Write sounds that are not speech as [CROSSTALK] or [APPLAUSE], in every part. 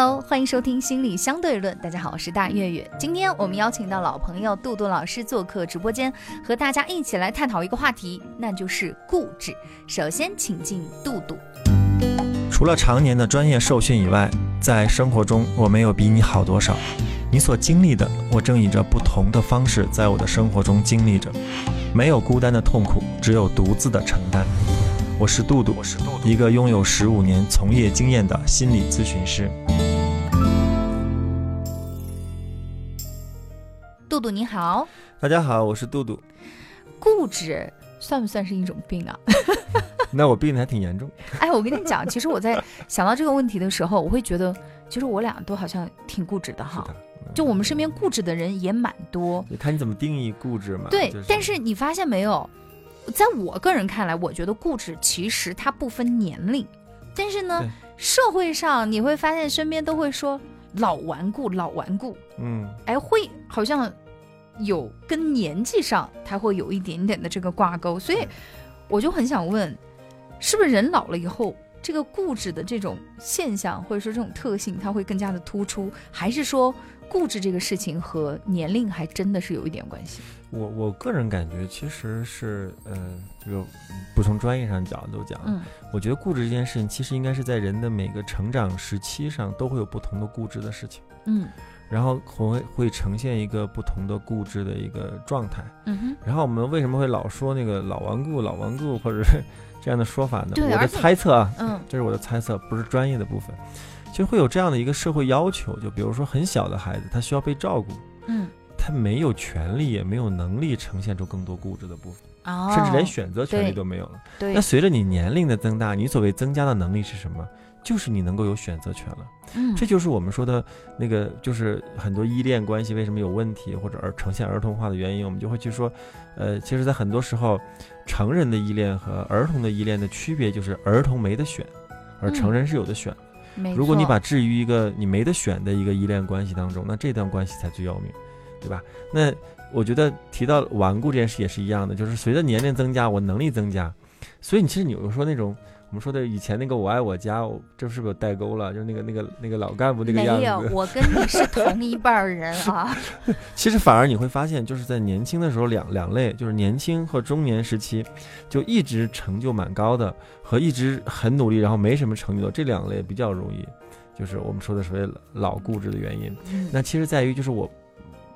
Hello，欢迎收听心理相对论。大家好，我是大月月。今天我们邀请到老朋友杜杜老师做客直播间，和大家一起来探讨一个话题，那就是固执。首先，请进杜杜。除了常年的专业受训以外，在生活中我没有比你好多少。你所经历的，我正以着不同的方式在我的生活中经历着。没有孤单的痛苦，只有独自的承担。我是杜杜，一个拥有十五年从业经验的心理咨询师。你好，大家好，我是杜杜。固执算不算是一种病啊？[LAUGHS] 那我病的还挺严重。[LAUGHS] 哎，我跟你讲，其实我在想到这个问题的时候，我会觉得，其实我俩都好像挺固执的哈。就我们身边固执的人也蛮多。你看你怎么定义固执嘛？对，但是你发现没有？在我个人看来，我觉得固执其实它不分年龄，但是呢，社会上你会发现身边都会说老顽固，老顽固，嗯，哎，会好像有跟年纪上它会有一点点的这个挂钩，所以我就很想问，是不是人老了以后，这个固执的这种现象或者说这种特性，它会更加的突出，还是说？固执这个事情和年龄还真的是有一点关系。我我个人感觉其实是，呃，这个不从专业上角度讲，嗯，我觉得固执这件事情其实应该是在人的每个成长时期上都会有不同的固执的事情，嗯，然后会会呈现一个不同的固执的一个状态，嗯哼。然后我们为什么会老说那个老顽固、老顽固或者是这样的说法呢？我的猜测啊，嗯，这是我的猜测，不是专业的部分。其实会有这样的一个社会要求，就比如说很小的孩子，他需要被照顾，嗯，他没有权利也没有能力呈现出更多固执的部分，甚至连选择权利都没有了。对，那随着你年龄的增大，你所谓增加的能力是什么？就是你能够有选择权了。嗯，这就是我们说的那个，就是很多依恋关系为什么有问题或者而呈现儿童化的原因，我们就会去说，呃，其实，在很多时候，成人的依恋和儿童的依恋的区别就是儿童没得选，而成人是有的选。如果你把置于一个你没得选的一个依恋关系当中，那这段关系才最要命，对吧？那我觉得提到顽固这件事也是一样的，就是随着年龄增加，我能力增加，所以你其实你有说那种。我们说的以前那个我爱我家，这是不是有代沟了？就是那个那个那个老干部那个样子。没有，我跟你是同一辈人啊。[LAUGHS] 其实反而你会发现，就是在年轻的时候，两两类，就是年轻和中年时期，就一直成就蛮高的，和一直很努力然后没什么成就的这两类比较容易，就是我们说的所谓老固执的原因。那其实在于，就是我，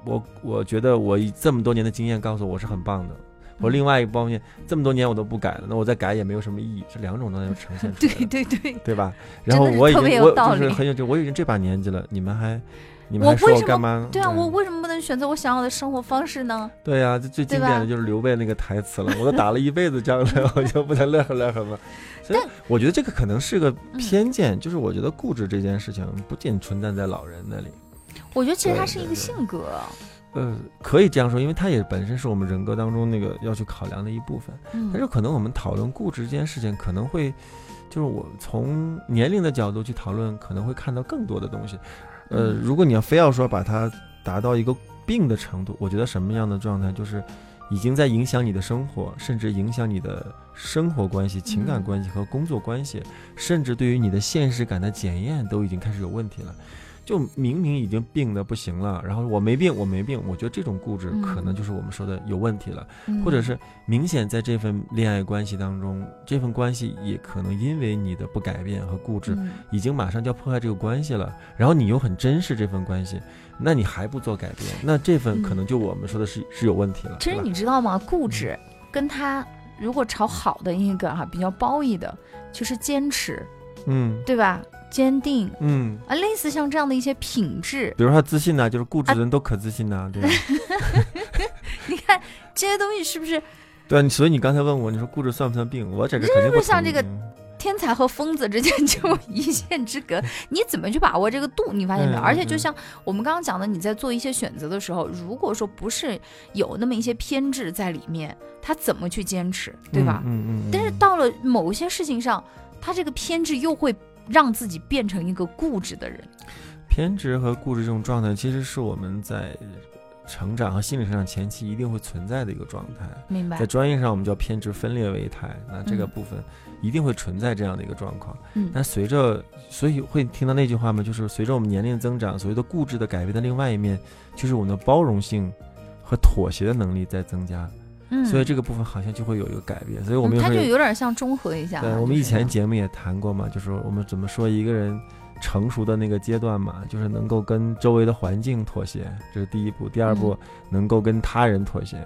我我觉得我以这么多年的经验告诉我，我是很棒的。我另外一个方面，这么多年我都不改了，那我再改也没有什么意义。这两种东西呈现出来，[LAUGHS] 对对对，对吧？然后我已经我就是很有就我已经这把年纪了，你们还你们还说我干嘛？对啊，我为什么不能选择我想要的生活方式呢？对呀，最经典的就是刘备那个台词了，我都打了一辈子仗了，[LAUGHS] 我就不能乐呵乐呵吗？所以我觉得这个可能是个偏见，就是我觉得固执这件事情不仅存在在老人那里，我觉得其实它是一个性格。呃，可以这样说，因为它也本身是我们人格当中那个要去考量的一部分。嗯，但是可能我们讨论固执这件事情，可能会就是我从年龄的角度去讨论，可能会看到更多的东西。呃，如果你要非要说把它达到一个病的程度，我觉得什么样的状态就是已经在影响你的生活，甚至影响你的生活关系、情感关系和工作关系，甚至对于你的现实感的检验都已经开始有问题了。就明明已经病的不行了，然后我没病，我没病，我觉得这种固执可能就是我们说的有问题了，或者是明显在这份恋爱关系当中，这份关系也可能因为你的不改变和固执，已经马上就要破坏这个关系了。然后你又很珍视这份关系，那你还不做改变，那这份可能就我们说的是是有问题了。其实你知道吗？固执跟他如果朝好的一个哈比较褒义的，就是坚持，嗯，对吧？坚定，嗯啊，类似像这样的一些品质，比如说自信呐，就是固执的人都可自信呐，[LAUGHS] 对吧？你看这些东西是不是？对啊，所以你刚才问我，你说固执算不算病？我这个肯定不像这个天才和疯子之间就一线之隔，[LAUGHS] 你怎么去把握这个度？你发现没有？而且就像我们刚刚讲的，你在做一些选择的时候，如果说不是有那么一些偏执在里面，他怎么去坚持，对吧？嗯嗯。但是到了某些事情上，他这个偏执又会让自己变成一个固执的人。偏执和固执这种状态，其实是我们在。成长和心理成长前期一定会存在的一个状态，明白。在专业上，我们叫偏执分裂为态，那这个部分一定会存在这样的一个状况。嗯，但随着，所以会听到那句话吗？就是随着我们年龄增长，所谓的固执的改变的另外一面，就是我们的包容性和妥协的能力在增加。嗯，所以这个部分好像就会有一个改变。所以我们它就有点像中和一下。对，我们以前节目也谈过嘛，就是我们怎么说一个人。成熟的那个阶段嘛，就是能够跟周围的环境妥协，这是第一步。第二步，能够跟他人妥协。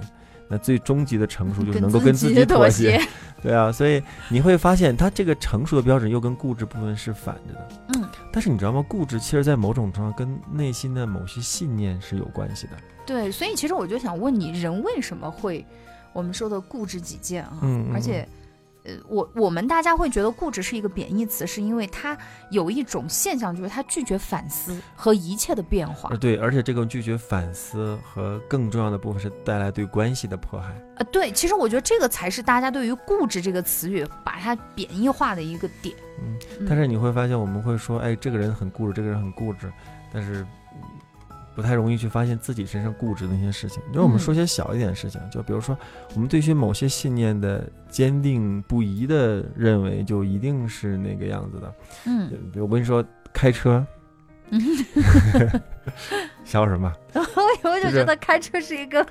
那最终极的成熟就是能够跟自己妥协。对啊，所以你会发现，他这个成熟的标准又跟固执部分是反着的。嗯。但是你知道吗？固执其实，在某种程度上跟内心的某些信念是有关系的。对，所以其实我就想问你，人为什么会我们说的固执己见啊？嗯。而且。呃，我我们大家会觉得固执是一个贬义词，是因为它有一种现象，就是它拒绝反思和一切的变化。对，而且这个拒绝反思和更重要的部分是带来对关系的迫害。呃，对，其实我觉得这个才是大家对于固执这个词语把它贬义化的一个点。嗯，但是你会发现，我们会说，哎，这个人很固执，这个人很固执，但是。不太容易去发现自己身上固执的那些事情。因为我们说些小一点的事情，就比如说，我们对于某些信念的坚定不移的认为，就一定是那个样子的。嗯，比如我跟你说，开车。笑什么？[LAUGHS] 我就觉得开车是一个，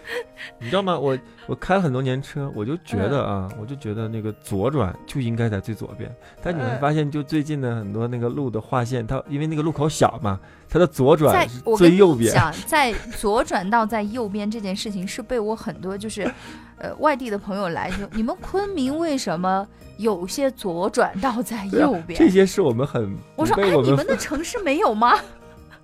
你知道吗？我我开了很多年车，我就觉得啊，我就觉得那个左转就应该在最左边。但你会发现，就最近的很多那个路的划线，它因为那个路口小嘛，它的左转是最右边。讲在左转道在右边这件事情，是被我很多就是，[LAUGHS] 呃，外地的朋友来说你们昆明为什么有些左转道在右边？这些是我们很我说哎，你们的城市没有吗？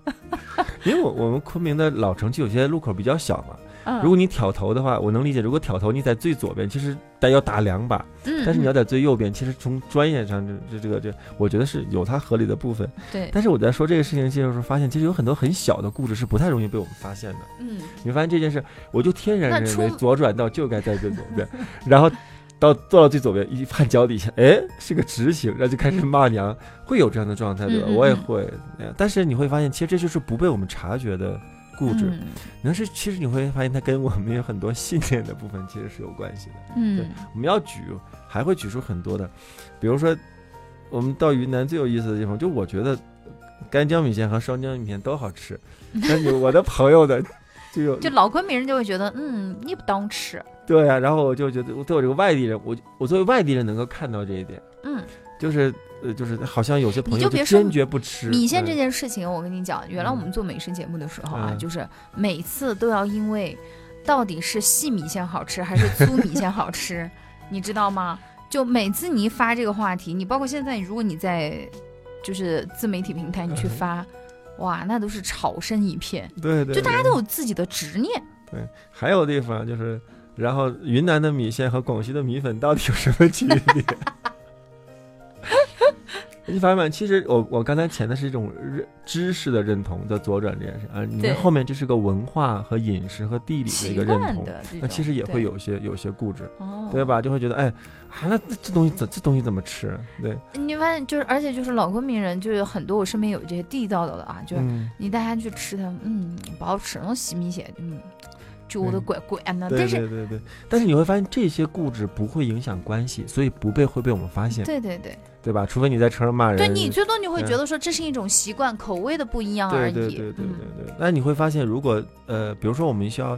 [LAUGHS] 因为我我们昆明的老城区有些路口比较小嘛，如果你挑头的话，我能理解。如果挑头你在最左边，其实得要打两把，但是你要在最右边，其实从专业上这这这个这，我觉得是有它合理的部分。对。但是我在说这个事情的时候发现，其实有很多很小的故事是不太容易被我们发现的。嗯。你发现这件事，我就天然认为左转道就该在最左边，[LAUGHS] 然后。到坐到最左边，一看脚底下，哎，是个直行，然后就开始骂娘，会有这样的状态，对吧？我也会，但是你会发现，其实这就是不被我们察觉的固执。那是其实你会发现，它跟我们有很多信念的部分其实是有关系的。嗯，我们要举，还会举出很多的，比如说，我们到云南最有意思的地方，就我觉得干江米线和双江米线都好吃，但有我的朋友的。就有 [LAUGHS] 就老昆明人就会觉得，嗯，你不当吃。对呀，然后我就觉得，我对我这个外地人，我我作为外地人能够看到这一点，嗯，就是呃，就是好像有些朋友就坚决不吃米线这件事情。我跟你讲，原来我们做美食节目的时候啊，就是每次都要因为到底是细米线好吃还是粗米线好吃，[LAUGHS] 你知道吗？就每次你一发这个话题，你包括现在，如果你在就是自媒体平台你去发。哇，那都是吵声一片，对对，就大家都有自己的执念。对，还有地方就是，然后云南的米线和广西的米粉到底有什么区别？[LAUGHS] 你发现没？其实我我刚才前的是一种认知识的认同的左转这件事啊，你看后面这是个文化和饮食和地理的一个认同，那其实也会有些有些固执，对吧？就会觉得哎，啊那这东西怎这东西怎么吃？对，你发现就是，而且就是老昆明人，就有很多我身边有这些地道的啊，就是你带他去吃他，嗯，不好吃，那种细米线，嗯。觉得怪怪的，但是对对对，但是你会发现这些固执不会影响关系，所以不被会被我们发现。对对对，对吧？除非你在车上骂人。对你最多你会觉得说这是一种习惯，口味的不一样而已。对对对对对对。那你会发现，如果呃，比如说我们需要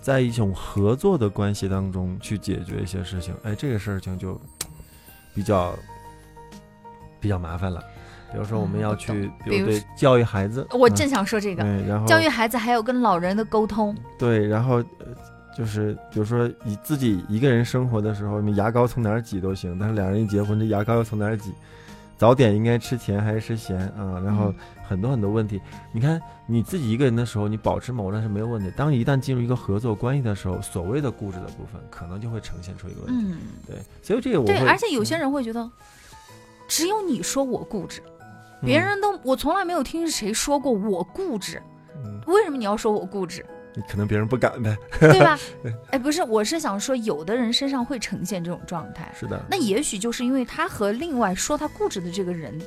在一种合作的关系当中去解决一些事情，哎，这个事情就比较比较麻烦了。比如说，我们要去，比如对教育孩子，我正想说这个，然后教育孩子还有跟老人的沟通，对，然后就是比如说，你自己一个人生活的时候，你牙膏从哪儿挤都行，但是两人一结婚，这牙膏要从哪儿挤？早点应该吃甜还是吃咸啊？然后很多很多问题，你看你自己一个人的时候，你保持某人是没有问题，当你一旦进入一个合作关系的时候，所谓的固执的部分可能就会呈现出一个问题。嗯，对，所以这个我对，而且有些人会觉得。只有你说我固执，别人都我从来没有听谁说过我固执。为什么你要说我固执？你可能别人不敢呗，对吧？[LAUGHS] 哎，不是，我是想说，有的人身上会呈现这种状态。是的。那也许就是因为他和另外说他固执的这个人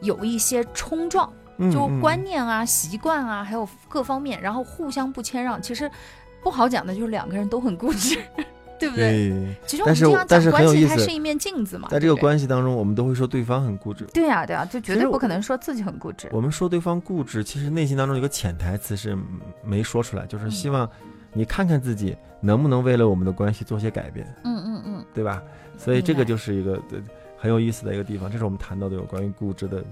有一些冲撞，就观念啊、习惯啊，还有各方面，然后互相不谦让。其实不好讲的，就是两个人都很固执。对不对？其实我们经常讲关系，它是一面镜子嘛。在这个关系当中，我们都会说对方很固执。对呀，对呀，就绝对不可能说自己很固执。我们说对方固执，其实内心当中有个潜台词是没说出来，就是希望你看看自己能不能为了我们的关系做些改变。嗯嗯嗯，对吧？所以这个就是一个很有意思的一个地方，这是我们谈到的有关于固执的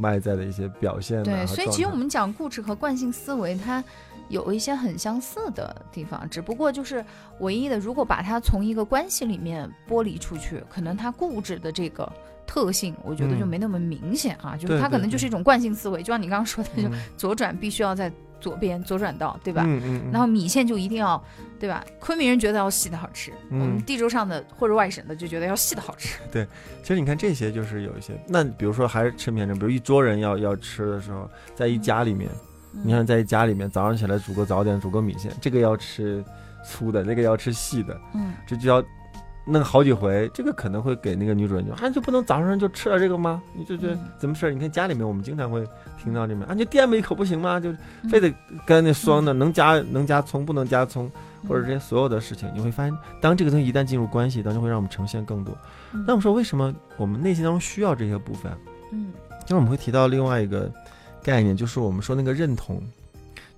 外在的一些表现。对，所以其实我们讲固执和惯性思维，它。有一些很相似的地方，只不过就是唯一的，如果把它从一个关系里面剥离出去，可能它固执的这个特性，我觉得就没那么明显啊。就是它可能就是一种惯性思维，就像你刚刚说的，就左转必须要在左边左转道，对吧？嗯嗯。然后米线就一定要，对吧？昆明人觉得要细的好吃，我们地州上的或者外省的就觉得要细的好吃。对，其实你看这些就是有一些，那比如说还是吃面食，比如一桌人要要吃的时候，在一家里面。你看，在一家里面早上起来煮个早点，煮个米线，这个要吃粗的，那个要吃细的，嗯，这就要弄好几回。这个可能会给那个女主人就啊，就不能早上就吃了这个吗？你这这怎么事儿你看家里面，我们经常会听到这面啊，就垫吧一口不行吗？就非得跟那说的，能加能加葱，不能加葱，或者这些所有的事情，你会发现，当这个东西一旦进入关系，当中会让我们呈现更多。那我们说，为什么我们内心当中需要这些部分？嗯，就是我们会提到另外一个。概念就是我们说那个认同，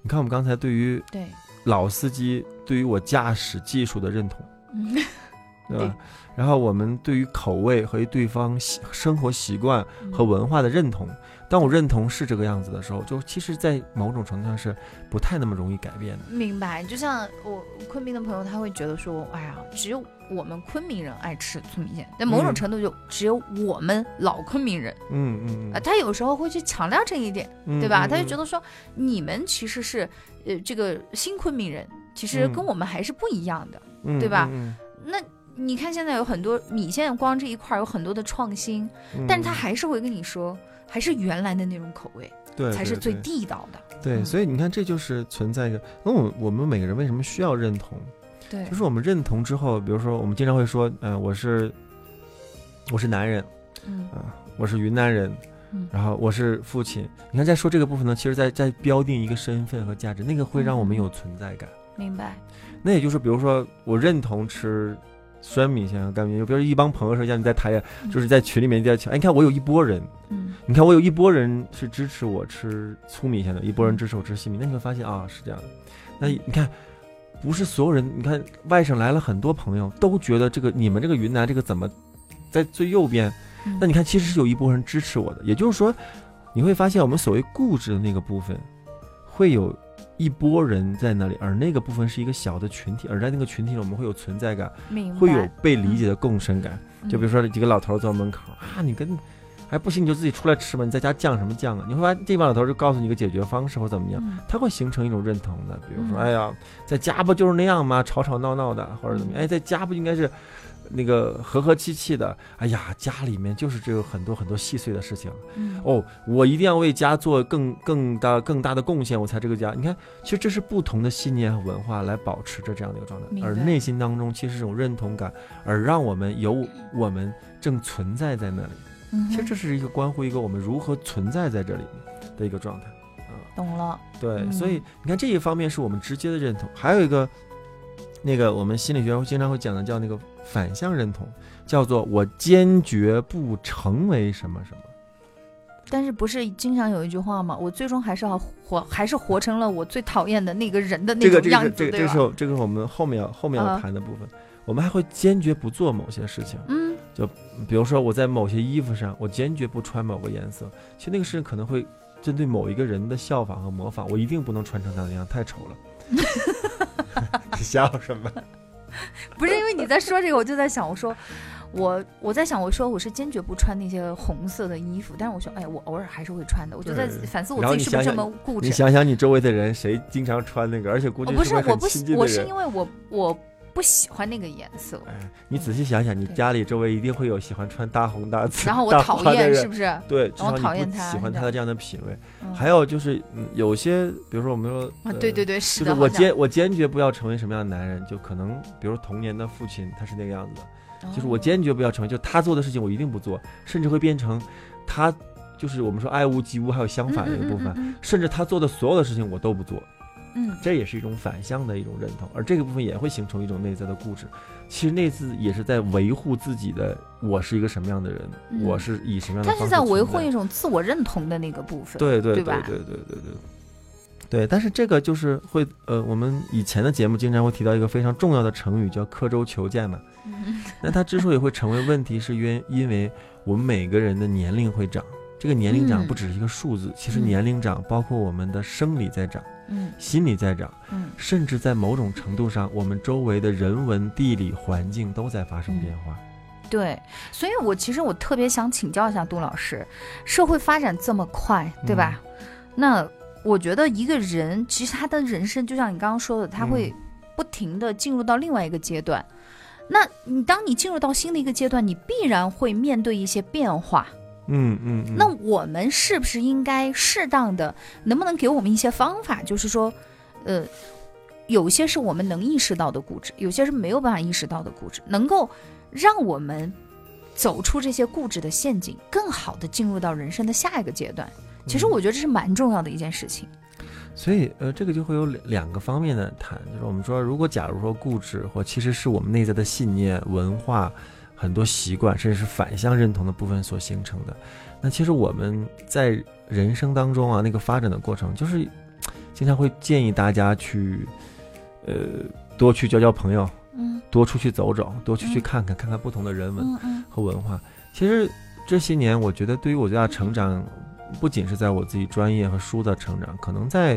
你看我们刚才对于对老司机对于我驾驶技术的认同，[LAUGHS] 对吧？然后我们对于口味和对方习生活习惯和文化的认同，当我认同是这个样子的时候，就其实，在某种程度上是不太那么容易改变的。明白，就像我昆明的朋友，他会觉得说，哎呀，只有我们昆明人爱吃粗米线，但某种程度就只有我们老昆明人，嗯嗯啊，他有时候会去强调这一点，对吧？他就觉得说，你们其实是呃这个新昆明人，其实跟我们还是不一样的，对吧？那。你看，现在有很多米线，光这一块有很多的创新，但是他还是会跟你说，还是原来的那种口味，对，才是最地道的。对，所以你看，这就是存在一个，那我我们每个人为什么需要认同？对，就是我们认同之后，比如说我们经常会说，嗯，我是我是男人，嗯啊，我是云南人，嗯，然后我是父亲。你看，在说这个部分呢，其实在在标定一个身份和价值，那个会让我们有存在感。明白。那也就是，比如说，我认同吃。酸米线和干米线，就比如一帮朋友说，像你在台，就是在群里面在抢，哎，你看我有一波人，嗯，你看我有一波人是支持我吃粗米线的，一波人支持我吃细米，那你会发现啊，是这样的。那你看，不是所有人，你看外省来了很多朋友，都觉得这个你们这个云南这个怎么在最右边？那你看，其实是有一波人支持我的，也就是说，你会发现我们所谓固执的那个部分，会有。一波人在那里，而那个部分是一个小的群体，而在那个群体里，我们会有存在感，会有被理解的共生感。就比如说几个老头坐门口啊，你跟还不行，你就自己出来吃吧，你在家犟什么犟啊？你会发现这帮老头就告诉你一个解决方式或怎么样，他会形成一种认同的。比如说，哎呀，在家不就是那样吗？吵吵闹闹的，或者怎么样？哎，在家不应该是。那个和和气气的，哎呀，家里面就是只有很多很多细碎的事情。哦，我一定要为家做更更大更大的贡献，我才这个家。你看，其实这是不同的信念和文化来保持着这样的一个状态，而内心当中其实这种认同感，而让我们有我们正存在在那里。其实这是一个关乎一个我们如何存在在这里的一个状态。啊，懂了。对，所以你看这一方面是我们直接的认同，还有一个。那个我们心理学经常会讲的叫那个反向认同，叫做我坚决不成为什么什么。但是不是经常有一句话吗？我最终还是要活，还是活成了我最讨厌的那个人的那种样子，这个？这个是这个是我们后面要后面要谈的部分。我们还会坚决不做某些事情，嗯，就比如说我在某些衣服上，我坚决不穿某个颜色。其实那个事情可能会针对某一个人的效仿和模仿，我一定不能穿成他那样，太丑了。[LAUGHS] [LAUGHS] [LAUGHS] 你笑什么？[LAUGHS] 不是因为你在说这个，我就在想，我说我我在想，我说我是坚决不穿那些红色的衣服，但是我说，哎，我偶尔还是会穿的。我就在反思我自己是不是这么固执。你想想，你周围的人谁经常穿那个？而且估计不是我不亲我是因为我我不喜欢那个颜色。哎，你仔细想想，你家里周围一定会有喜欢穿大红大紫，然后我讨厌，是不是？对，然后讨厌他，喜欢他的这样的品味。还有就是，有些，比如说我们说，啊，对对对，是的。我坚我坚决不要成为什么样的男人，就可能，比如童年的父亲他是那个样子的，就是我坚决不要成为，就他做的事情我一定不做，甚至会变成他，就是我们说爱屋及乌，还有相反的一个部分，甚至他做的所有的事情我都不做。嗯，这也是一种反向的一种认同，而这个部分也会形成一种内在的固执。其实内自也是在维护自己的，我是一个什么样的人，我是以什么样的。他是在维护一种自我认同的那个部分。对对对对对对对对。对，但是这个就是会呃，我们以前的节目经常会提到一个非常重要的成语，叫刻舟求剑嘛。那它之所以会成为问题，是因因为我们每个人的年龄会长，这个年龄长不只是一个数字，其实年龄长包括我们的生理在长。嗯，心理在长，嗯，甚至在某种程度上，我们周围的人文、地理环境都在发生变化。对，所以我其实我特别想请教一下杜老师，社会发展这么快，对吧？那我觉得一个人其实他的人生，就像你刚刚说的，他会不停的进入到另外一个阶段。那你当你进入到新的一个阶段，你必然会面对一些变化。嗯嗯，那我们是不是应该适当的，能不能给我们一些方法？就是说，呃，有些是我们能意识到的固执，有些是没有办法意识到的固执，能够让我们走出这些固执的陷阱，更好的进入到人生的下一个阶段。其实我觉得这是蛮重要的一件事情。所以，呃，这个就会有两两个方面的谈，就是我们说，如果假如说固执或其实是我们内在的信念、文化。很多习惯，甚至是反向认同的部分所形成的。那其实我们在人生当中啊，那个发展的过程，就是 [TSK] 经常会建议大家去，呃，多去交交朋友，嗯，多出去走走，多去去看看，看看不同的人文和文化。其实这些年，我觉得对于我最大的成长，不仅是在我自己专业和书的成长，可能在，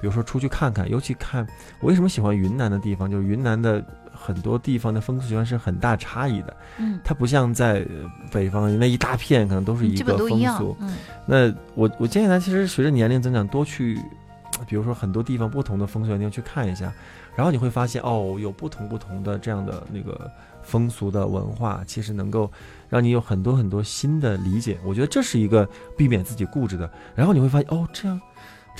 比如说出去看看，尤其看我为什么喜欢云南的地方，就是云南的。很多地方的风俗习惯是很大差异的，嗯，它不像在北方那一大片可能都是一个风俗，嗯，那我我建议他其实随着年龄增长多去，比如说很多地方不同的风俗地方去看一下，然后你会发现哦，有不同不同的这样的那个风俗的文化，其实能够让你有很多很多新的理解，我觉得这是一个避免自己固执的，然后你会发现哦这样。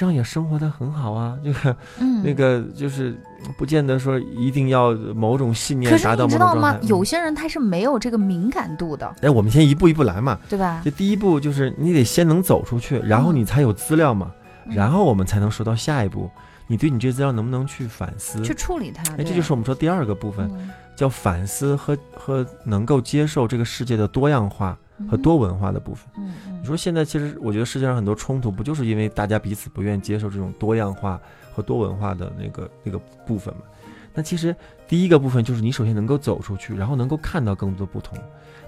这样也生活的很好啊，[LAUGHS] 这个，那个就是不见得说一定要某种信念达到某种状态。你知道吗？有些人他是没有这个敏感度的。哎，我们先一步一步来嘛，对吧？就第一步就是你得先能走出去，然后你才有资料嘛，然后我们才能说到下一步，你对你这资料能不能去反思、去处理它？哎，这就是我们说第二个部分，叫反思和和能够接受这个世界的多样化。和多文化的部分，嗯嗯，你说现在其实我觉得世界上很多冲突，不就是因为大家彼此不愿意接受这种多样化和多文化的那个那个部分嘛？那其实第一个部分就是你首先能够走出去，然后能够看到更多不同。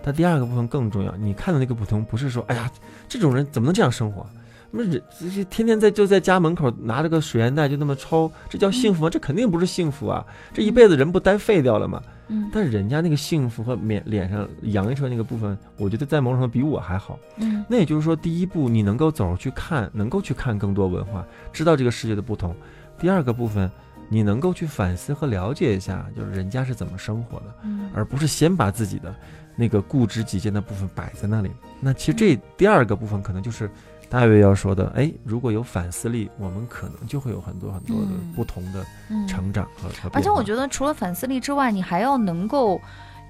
但第二个部分更重要，你看到那个不同，不是说哎呀，这种人怎么能这样生活？那人天天在就在家门口拿着个水烟袋就那么抽，这叫幸福吗？这肯定不是幸福啊！这一辈子人不呆废掉了吗？嗯，但是人家那个幸福和脸脸上洋溢出来那个部分，我觉得在某种程度比我还好。嗯，那也就是说，第一步你能够走出去看，能够去看更多文化，知道这个世界的不同；第二个部分，你能够去反思和了解一下，就是人家是怎么生活的，而不是先把自己的那个固执己见的部分摆在那里。那其实这第二个部分可能就是。大约要说的，哎，如果有反思力，我们可能就会有很多很多的不同的成长和和而且我觉得，除了反思力之外，你还要能够，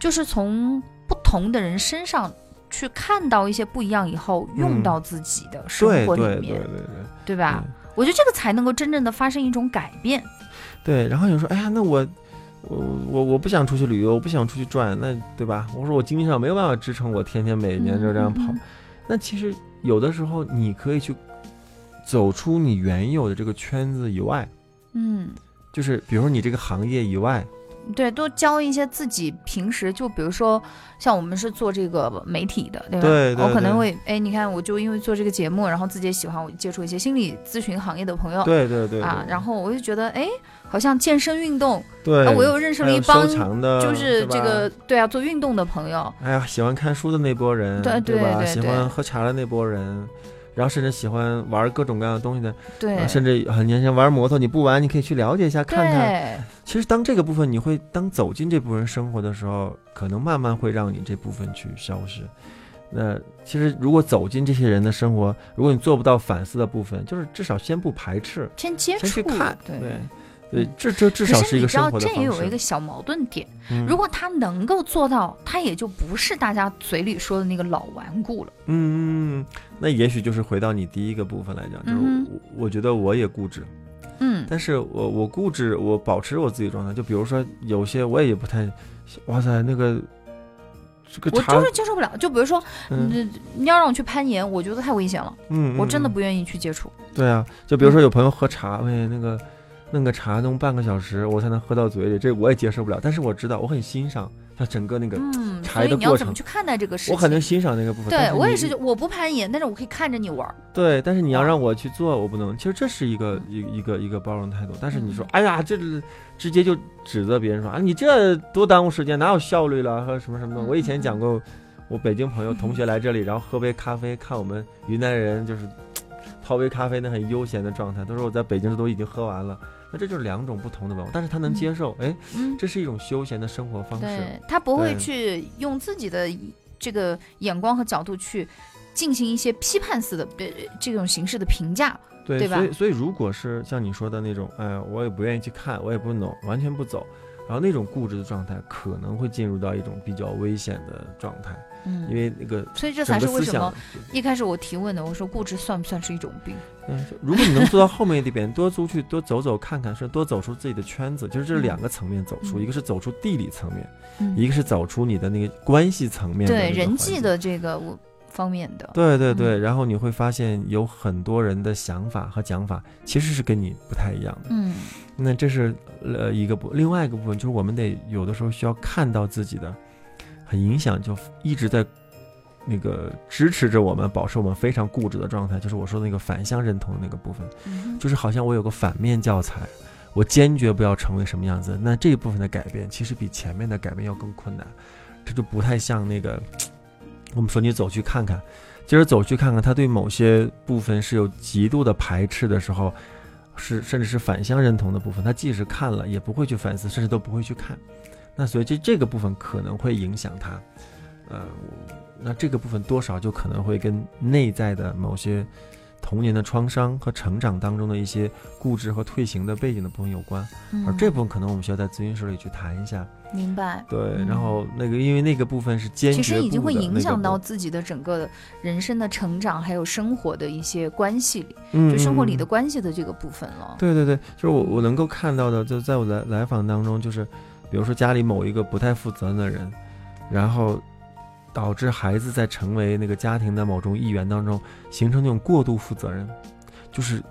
就是从不同的人身上去看到一些不一样，以后用到自己的生活里面，对对对对对吧？我觉得这个才能够真正的发生一种改变。对，然后有人说，哎呀，那我我我我不想出去旅游，我不想出去转，那对吧？我说我经济上没有办法支撑我天天每年就这样跑，那其实。有的时候，你可以去走出你原有的这个圈子以外，嗯，就是比如说你这个行业以外。对，多教一些自己平时就比如说，像我们是做这个媒体的，对吧？对，我可能会，哎，你看，我就因为做这个节目，然后自己也喜欢我接触一些心理咨询行业的朋友，对对对，啊，然后我就觉得，哎，好像健身运动，对，我又认识了一帮，就是这个，对啊，做运动的朋友，哎呀，喜欢看书的那波人，对对对？喜欢喝茶的那波人。然后甚至喜欢玩各种各样的东西的，对，甚至很年轻玩摩托，你不玩，你可以去了解一下看看。对，其实当这个部分你会当走进这部分生活的时候，可能慢慢会让你这部分去消失。那其实如果走进这些人的生活，如果你做不到反思的部分，就是至少先不排斥，先接触，先去看，对。对，这这至少是一个生活的这也有一个小矛盾点，如果他能够做到，他也就不是大家嘴里说的那个老顽固了。嗯，那也许就是回到你第一个部分来讲，就是我我觉得我也固执，嗯，但是我我固执，我保持我自己状态。就比如说有些我也不太，哇塞，那个这个我就是接受不了。就比如说，你你要让我去攀岩，我觉得太危险了，嗯，我真的不愿意去接触。对啊，就比如说有朋友喝茶，喂，那个。弄个茶弄半个小时，我才能喝到嘴里，这我也接受不了。但是我知道，我很欣赏它整个那个茶的过程。所以你要怎么去看待这个事情？我很能欣赏那个部分。对我也是，我不攀岩，但是我可以看着你玩。对，但是你要让我去做，我不能。其实这是一个一一个一个包容态度。但是你说，哎呀，这直接就指责别人说啊，你这多耽误时间，哪有效率了和什么什么的。我以前讲过，我北京朋友同学来这里，然后喝杯咖啡，看我们云南人就是 [TSK] 泡杯咖啡那很悠闲的状态。他说我在北京都已经喝完了。那这就是两种不同的文化，但是他能接受，哎，这是一种休闲的生活方式。对他不会去用自己的这个眼光和角度去进行一些批判式的这种形式的评价，对吧？所以，所以如果是像你说的那种，哎，我也不愿意去看，我也不懂，完全不走，然后那种固执的状态，可能会进入到一种比较危险的状态。嗯，因为那个，所以这才是为什么一开始我提问的。我说固执算不算是一种病？嗯，如果你能做到后面一点，多出去，多走走看看，是多走出自己的圈子，就是这两个层面走出，一个是走出地理层面，一个是走出你的那个关系层面，对人际的这个方面的。对对对，然后你会发现有很多人的想法和讲法其实是跟你不太一样的。嗯，那这是呃一个部，另外一个部分就是我们得有的时候需要看到自己的。很影响，就一直在那个支持着我们，保持我们非常固执的状态。就是我说的那个反向认同的那个部分，就是好像我有个反面教材，我坚决不要成为什么样子。那这一部分的改变，其实比前面的改变要更困难。这就不太像那个我们说你走去看看，其实走去看看，他对某些部分是有极度的排斥的时候，是甚至是反向认同的部分，他即使看了也不会去反思，甚至都不会去看。那所以这这个部分可能会影响他，呃，那这个部分多少就可能会跟内在的某些童年的创伤和成长当中的一些固执和退行的背景的部分有关，而这部分可能我们需要在咨询室里去谈一下。明白。对，然后那个因为那个部分是坚决，其实已经会影响到自己的整个人生的成长，还有生活的一些关系里，就生活里的关系的这个部分了。对对对，就是我我能够看到的，就在我来来访当中，就是。比如说家里某一个不太负责任的人，然后导致孩子在成为那个家庭的某种一员当中形成那种过度负责任，就是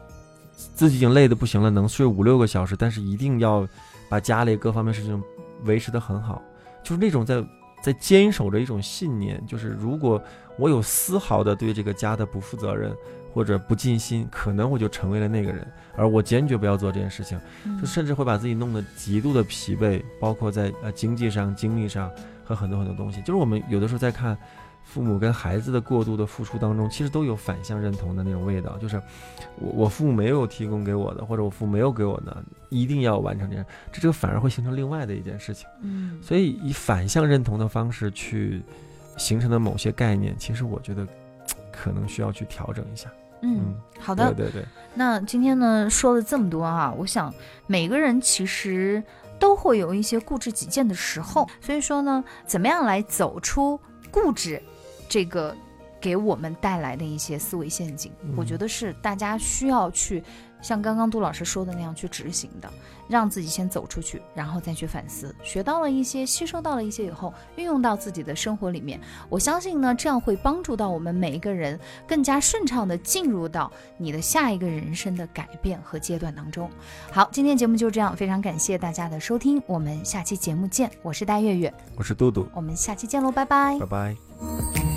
自己已经累得不行了，能睡五六个小时，但是一定要把家里各方面事情维持得很好，就是那种在在坚守着一种信念，就是如果我有丝毫的对这个家的不负责任。或者不尽心，可能我就成为了那个人，而我坚决不要做这件事情，就甚至会把自己弄得极度的疲惫，包括在呃经济上、精力上和很多很多东西。就是我们有的时候在看父母跟孩子的过度的付出当中，其实都有反向认同的那种味道，就是我我父母没有提供给我的，或者我父母没有给我的，一定要完成这样，这这个反而会形成另外的一件事情。嗯，所以以反向认同的方式去形成的某些概念，其实我觉得可能需要去调整一下。嗯，好的，对对对。那今天呢说了这么多啊，我想每个人其实都会有一些固执己见的时候，所以说呢，怎么样来走出固执这个给我们带来的一些思维陷阱，我觉得是大家需要去。像刚刚杜老师说的那样去执行的，让自己先走出去，然后再去反思，学到了一些，吸收到了一些以后，运用到自己的生活里面。我相信呢，这样会帮助到我们每一个人更加顺畅的进入到你的下一个人生的改变和阶段当中。好，今天节目就这样，非常感谢大家的收听，我们下期节目见。我是戴月月，我是杜杜，我们下期见喽，拜拜，拜拜。